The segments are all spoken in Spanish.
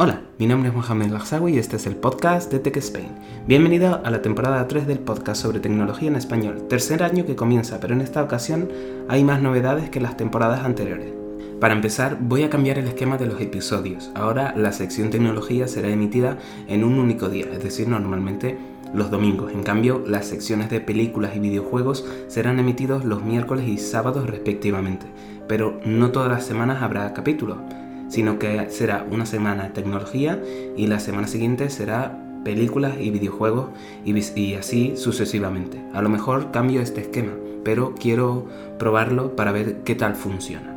Hola, mi nombre es Mohamed Lagsawi y este es el podcast de Tech Spain. Bienvenido a la temporada 3 del podcast sobre tecnología en español, tercer año que comienza, pero en esta ocasión hay más novedades que las temporadas anteriores. Para empezar, voy a cambiar el esquema de los episodios. Ahora la sección tecnología será emitida en un único día, es decir, normalmente los domingos. En cambio, las secciones de películas y videojuegos serán emitidos los miércoles y sábados respectivamente. Pero no todas las semanas habrá capítulo sino que será una semana tecnología y la semana siguiente será películas y videojuegos y, así sucesivamente. A lo mejor cambio este esquema, pero quiero probarlo para ver qué tal funciona.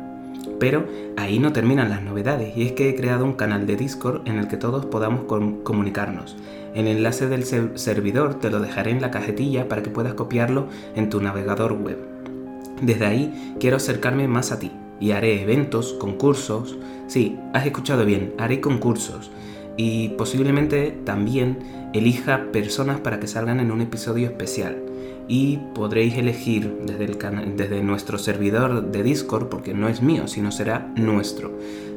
Pero ahí no terminan las novedades y es que he creado un canal de Discord en el que todos podamos comunicarnos. El enlace del servidor te lo dejaré en la cajetilla para que puedas copiarlo en tu navegador web. Desde ahí quiero acercarme más a ti y haré eventos, concursos. Sí, has escuchado bien, haré concursos. Y posiblemente también elija personas para que salgan en un episodio especial. Y podréis elegir desde, el nuestro servidor de Discord, porque no es mío, sino será nuestro.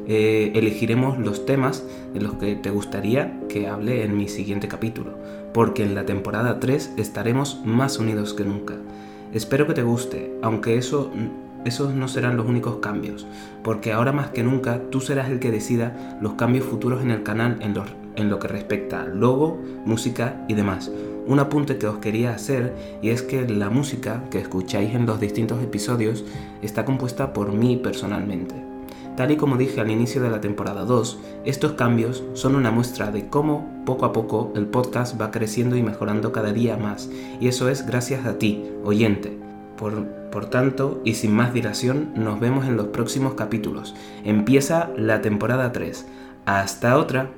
Eh, elegiremos los temas de los que te gustaría que hable en mi siguiente capítulo, porque en la temporada 3 estaremos más unidos que nunca. Espero que te guste, aunque eso esos no serán los únicos cambios, porque ahora más que nunca tú serás el que decida los cambios futuros en el canal en lo, en lo que respecta al logo, música y demás. Un apunte que os quería hacer y es que la música que escucháis en los distintos episodios está compuesta por mí personalmente. Tal y como dije al inicio de la temporada 2, estos cambios son una muestra de cómo poco a poco el podcast va creciendo y mejorando cada día más, y eso es gracias a ti, oyente. Por, por tanto, y sin más dilación, nos vemos en los próximos capítulos. Empieza la temporada 3. Hasta otra.